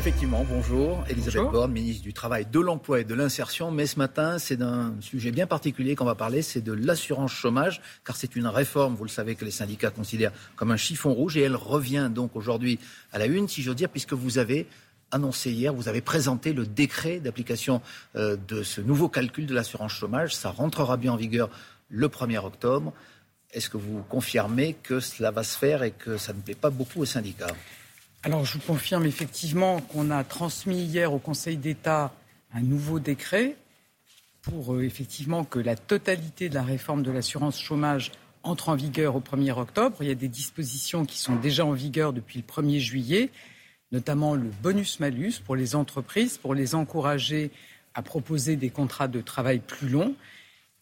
Effectivement, bonjour. Elisabeth Borne, ministre du Travail, de l'Emploi et de l'Insertion. Mais ce matin, c'est d'un sujet bien particulier qu'on va parler, c'est de l'assurance chômage, car c'est une réforme, vous le savez, que les syndicats considèrent comme un chiffon rouge. Et elle revient donc aujourd'hui à la une, si j'ose dire, puisque vous avez annoncé hier, vous avez présenté le décret d'application euh, de ce nouveau calcul de l'assurance chômage. Ça rentrera bien en vigueur le 1er octobre. Est-ce que vous confirmez que cela va se faire et que ça ne plaît pas beaucoup aux syndicats? Alors, je vous confirme effectivement qu'on a transmis hier au Conseil d'État un nouveau décret pour euh, effectivement que la totalité de la réforme de l'assurance chômage entre en vigueur au 1er octobre. Il y a des dispositions qui sont déjà en vigueur depuis le 1er juillet, notamment le bonus-malus pour les entreprises, pour les encourager à proposer des contrats de travail plus longs.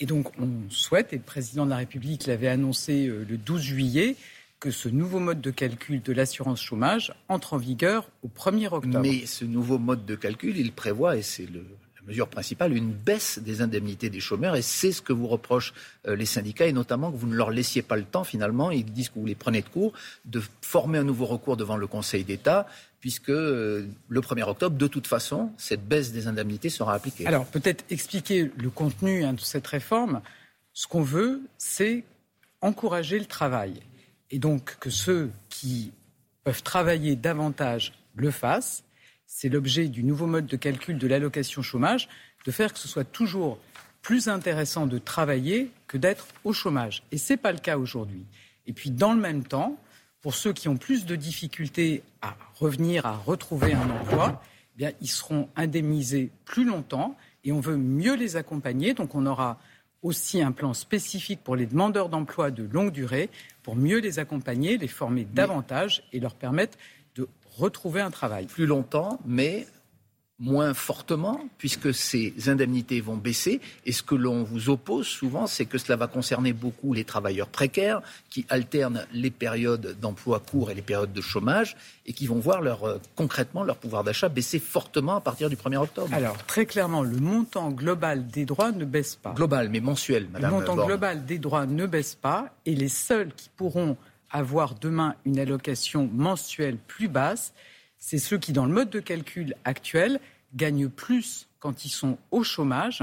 Et donc, on souhaite, et le président de la République l'avait annoncé euh, le 12 juillet, que ce nouveau mode de calcul de l'assurance chômage entre en vigueur au 1er octobre. Mais ce nouveau mode de calcul, il prévoit, et c'est la mesure principale, une baisse des indemnités des chômeurs, et c'est ce que vous reprochent euh, les syndicats, et notamment que vous ne leur laissiez pas le temps, finalement, ils disent que vous les prenez de court, de former un nouveau recours devant le Conseil d'État, puisque euh, le 1er octobre, de toute façon, cette baisse des indemnités sera appliquée. Alors, peut-être expliquer le contenu hein, de cette réforme. Ce qu'on veut, c'est encourager le travail et donc que ceux qui peuvent travailler davantage le fassent. C'est l'objet du nouveau mode de calcul de l'allocation chômage, de faire que ce soit toujours plus intéressant de travailler que d'être au chômage. Et ce n'est pas le cas aujourd'hui. Et puis, dans le même temps, pour ceux qui ont plus de difficultés à revenir, à retrouver un emploi, eh bien, ils seront indemnisés plus longtemps et on veut mieux les accompagner. Donc, on aura aussi un plan spécifique pour les demandeurs d'emploi de longue durée pour mieux les accompagner, les former davantage et leur permettre de retrouver un travail. Plus longtemps, mais moins fortement, puisque ces indemnités vont baisser. Et ce que l'on vous oppose souvent, c'est que cela va concerner beaucoup les travailleurs précaires, qui alternent les périodes d'emploi court et les périodes de chômage, et qui vont voir leur, euh, concrètement leur pouvoir d'achat baisser fortement à partir du 1er octobre. Alors, très clairement, le montant global des droits ne baisse pas. Global, mais mensuel, Madame. Le montant global des droits ne baisse pas, et les seuls qui pourront avoir demain une allocation mensuelle plus basse, c'est ceux qui, dans le mode de calcul actuel, gagnent plus quand ils sont au chômage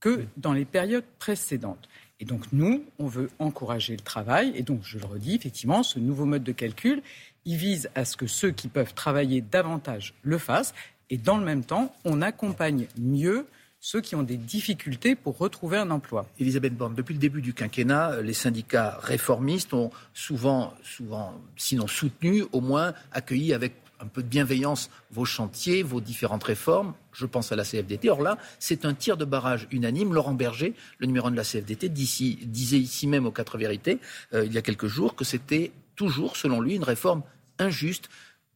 que dans les périodes précédentes. Et donc nous, on veut encourager le travail. Et donc, je le redis, effectivement, ce nouveau mode de calcul, il vise à ce que ceux qui peuvent travailler davantage le fassent. Et dans le même temps, on accompagne mieux ceux qui ont des difficultés pour retrouver un emploi. Elisabeth Borne, depuis le début du quinquennat, les syndicats réformistes ont souvent, souvent, sinon soutenu, au moins accueilli avec un peu de bienveillance vos chantiers, vos différentes réformes. Je pense à la CFDT. Or là, c'est un tir de barrage unanime. Laurent Berger, le numéro de la CFDT, disait ici même aux quatre vérités, euh, il y a quelques jours, que c'était toujours, selon lui, une réforme injuste.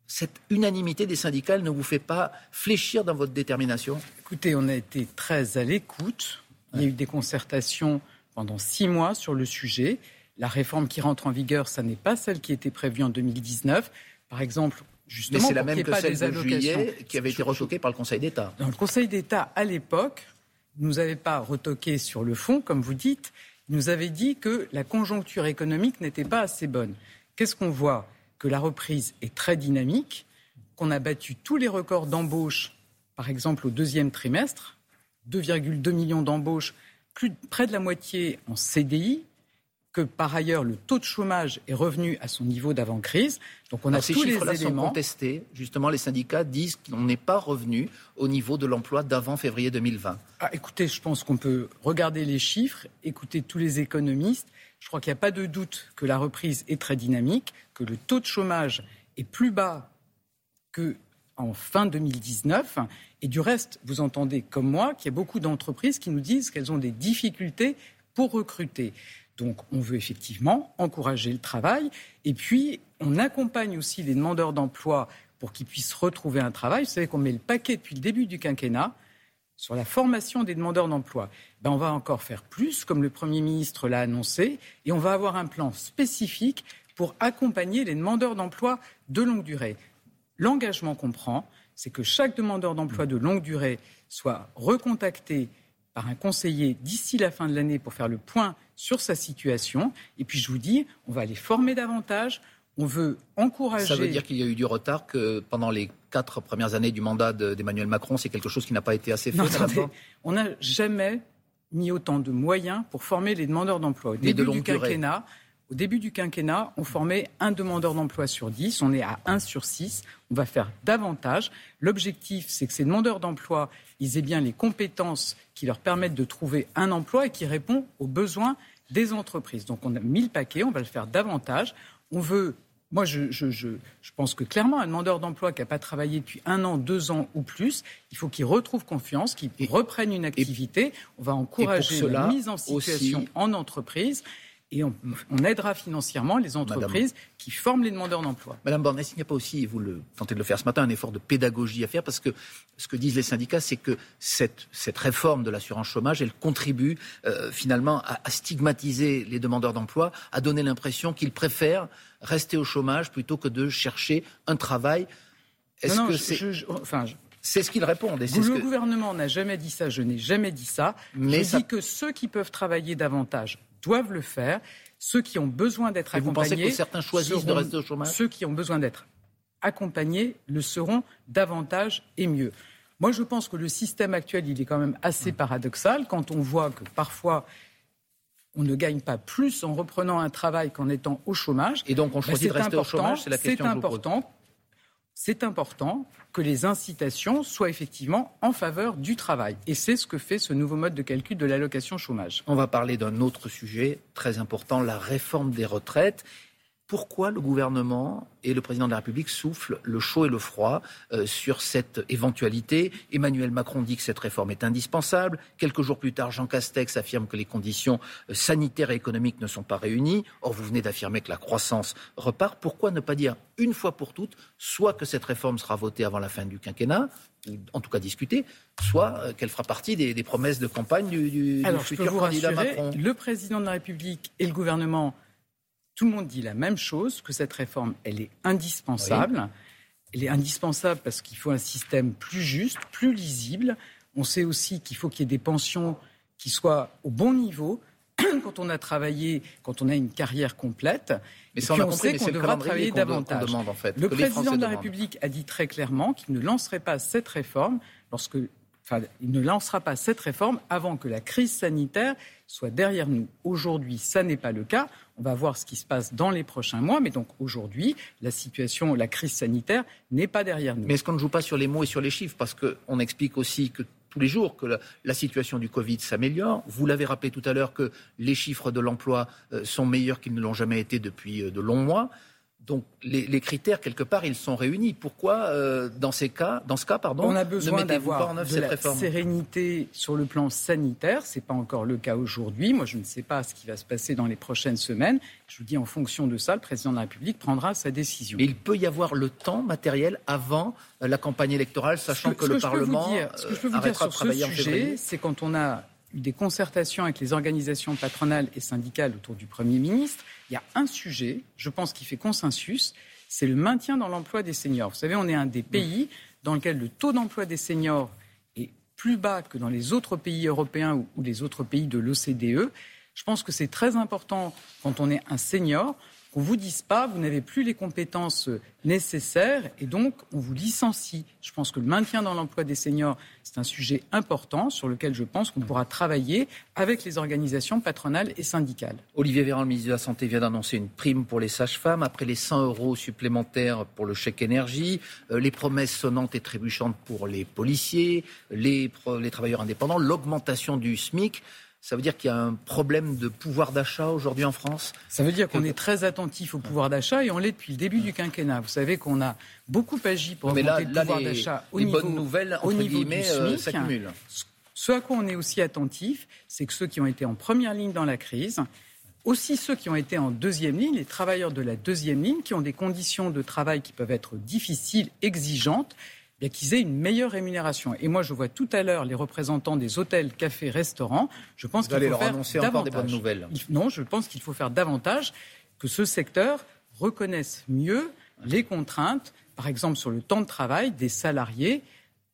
Cette unanimité des syndicats ne vous fait pas fléchir dans votre détermination? Écoutez, on a été très à l'écoute. Il y a eu des concertations pendant six mois sur le sujet. La réforme qui rentre en vigueur, ça n'est pas celle qui était prévue en 2019. Par exemple, mais c'est la même que celle de juillet qui avait été retoquée par le Conseil d'État. le Conseil d'État, à l'époque, ne nous avait pas retoqué sur le fond, comme vous dites. Il nous avait dit que la conjoncture économique n'était pas assez bonne. Qu'est-ce qu'on voit Que la reprise est très dynamique, qu'on a battu tous les records d'embauche, par exemple au deuxième trimestre, 2,2 millions d'embauches, près de la moitié en CDI, que par ailleurs le taux de chômage est revenu à son niveau d'avant-crise. Donc on a ces tous les éléments. sont contestés. Justement, les syndicats disent qu'on n'est pas revenu au niveau de l'emploi d'avant février 2020. Ah, écoutez, je pense qu'on peut regarder les chiffres, écouter tous les économistes. Je crois qu'il n'y a pas de doute que la reprise est très dynamique, que le taux de chômage est plus bas que en fin 2019. Et du reste, vous entendez comme moi qu'il y a beaucoup d'entreprises qui nous disent qu'elles ont des difficultés pour recruter. Donc on veut effectivement encourager le travail et puis on accompagne aussi les demandeurs d'emploi pour qu'ils puissent retrouver un travail. Vous savez qu'on met le paquet depuis le début du quinquennat sur la formation des demandeurs d'emploi. Ben, on va encore faire plus, comme le Premier ministre l'a annoncé, et on va avoir un plan spécifique pour accompagner les demandeurs d'emploi de longue durée. L'engagement qu'on prend, c'est que chaque demandeur d'emploi de longue durée soit recontacté par un conseiller d'ici la fin de l'année pour faire le point sur sa situation. Et puis je vous dis, on va les former davantage, On veut encourager. Ça veut dire qu'il y a eu du retard, que pendant les quatre premières années du mandat d'Emmanuel Macron, c'est quelque chose qui n'a pas été assez fait. on n'a jamais mis autant de moyens pour former les demandeurs d'emploi. Au début du quinquennat, au début du quinquennat, on formait un demandeur d'emploi sur 10, on est à 1 sur 6, on va faire davantage. L'objectif, c'est que ces demandeurs d'emploi, ils aient bien les compétences qui leur permettent de trouver un emploi et qui répondent aux besoins des entreprises. Donc on a mis le paquet, on va le faire davantage. On veut moi, je, pense que clairement, un demandeur d'emploi qui n'a pas travaillé depuis un an, deux ans ou plus, il faut qu'il retrouve confiance, qu'il reprenne une activité. On va encourager la mise en situation en entreprise et on, aidera financièrement les entreprises qui forment les demandeurs d'emploi. Madame Borne, est-ce qu'il n'y a pas aussi, et vous le tentez de le faire ce matin, un effort de pédagogie à faire Parce que ce que disent les syndicats, c'est que cette, réforme de l'assurance chômage, elle contribue euh, finalement à, stigmatiser les demandeurs d'emploi, à donner l'impression qu'ils préfèrent rester au chômage plutôt que de chercher un travail. Est-ce que c'est... enfin, c'est ce qu'ils répondent. le gouvernement n'a jamais dit ça, je n'ai jamais dit ça. Mais je dis que ceux qui peuvent travailler davantage doivent le faire. Ceux qui ont besoin d'être accompagnés. Vous pensez que certains choisissent de rester au chômage? Ceux qui ont besoin d'être accompagnés le seront davantage et mieux. Moi, je pense que le système actuel, il est quand même assez paradoxal quand on voit que parfois on ne gagne pas plus en reprenant un travail qu'en étant au chômage. Et donc on choisit de rester au chômage, c'est la question que important, C'est important que les incitations soient effectivement en faveur du travail. Et c'est ce que fait ce nouveau mode de calcul de l'allocation chômage. On va parler d'un autre sujet très important, la réforme des retraites pourquoi le gouvernement et le président de la République soufflent le chaud et le froid euh, sur cette éventualité? Emmanuel Macron dit que cette réforme est indispensable. Quelques jours plus tard, Jean Castex affirme que les conditions euh, sanitaires et économiques ne sont pas réunies. Or, vous venez d'affirmer que la croissance repart. Pourquoi ne pas dire une fois pour toutes, soit que cette réforme sera votée avant la fin du quinquennat, ou en tout cas discutée, soit euh, qu'elle fera partie des, promesses de campagne du, du futur candidat Macron Le président de la République et le gouvernement tout le monde dit la même chose, que cette réforme, elle est indispensable. Elle est indispensable parce qu'il faut un système plus juste, plus lisible. On sait aussi qu'il faut qu'il y ait des pensions qui soient au bon niveau quand on a travaillé, quand on a une carrière complète. Mais ça, on, sait qu'on devra travailler davantage. Demande, en fait, le président de la République a dit très clairement qu'il ne lancerait pas cette réforme lorsque Enfin, il ne lancera pas cette réforme avant que la crise sanitaire soit derrière nous. Aujourd'hui, ça n'est pas le cas. On va voir ce qui se passe dans les prochains mois. Mais donc aujourd'hui, la situation, la crise sanitaire n'est pas derrière nous. Mais est-ce qu'on ne joue pas sur les mots et sur les chiffres? Parce qu'on explique aussi que tous les jours que la, situation du Covid s'améliore. Vous l'avez rappelé tout à l'heure que les chiffres de l'emploi euh, sont meilleurs qu'ils ne l'ont jamais été depuis euh, de longs mois. Donc les, critères, quelque part, ils sont réunis. Pourquoi, euh, dans, ces cas, dans ce cas, pardon, on a besoin d'avoir de la sérénité sur le plan sanitaire. Ce n'est pas encore le cas aujourd'hui. Moi, je ne sais pas ce qui va se passer dans les prochaines semaines. Je vous dis, en fonction de ça, le président de la République prendra sa décision. Mais il peut y avoir le temps matériel avant euh, la campagne électorale, sachant que, le Parlement ce que je peux vous dire sur ce sujet, c'est quand on a eu des concertations avec les organisations patronales et syndicales autour du Premier ministre il y a un sujet, je pense, qui fait consensus, c'est le maintien dans l'emploi des seniors. Vous savez, on est un des pays dans lequel le taux d'emploi des seniors est plus bas que dans les autres pays européens ou, ou les autres pays de l'OCDE. Je pense que c'est très important quand on est un senior qu'on vous dise pas, vous n'avez plus les compétences nécessaires et donc on vous licencie. Je pense que le maintien dans l'emploi des seniors, c'est un sujet important sur lequel je pense qu'on pourra travailler avec les organisations patronales et syndicales. Olivier Véran, le ministre de la Santé, vient d'annoncer une prime pour les sages-femmes après les 100 euros supplémentaires pour le chèque énergie, euh, les promesses sonnantes et trébuchantes pour les policiers, les travailleurs indépendants, l'augmentation du SMIC. Ça veut dire qu'il y a un problème de pouvoir d'achat aujourd'hui en France Ça veut dire qu'on est très attentif au pouvoir d'achat et on l'est depuis le début du quinquennat. Vous savez qu'on a beaucoup agi pour augmenter le pouvoir d'achat au niveau, bonnes nouvelles, au niveau du euh, SMIC. Ce à quoi on est aussi attentif, c'est que ceux qui ont été en première ligne dans la crise, aussi ceux qui ont été en deuxième ligne, les travailleurs de la deuxième ligne, qui ont des conditions de travail qui peuvent être difficiles, exigeantes, qu'ils aient une meilleure rémunération. Et moi, je vois tout à l'heure les représentants des hôtels, cafés, restaurants. Je pense qu'il faut leur faire annoncer davantage. Encore des bonnes nouvelles. Non, je pense qu'il faut faire davantage que ce secteur reconnaisse mieux les contraintes, par exemple sur le temps de travail des salariés,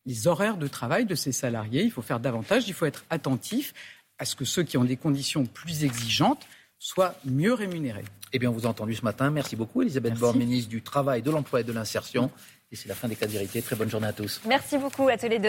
les horaires de travail de ces salariés. Il faut faire davantage. Il faut être attentif à ce que ceux qui ont des conditions plus exigeantes soient mieux rémunérés. Eh bien, on vous a entendu ce matin. Merci beaucoup, Elisabeth Borne, ministre du Travail, de l'Emploi et de l'Insertion. Et c'est la fin des cas de. Très bonne journée à tous. Merci beaucoup à tous les deux.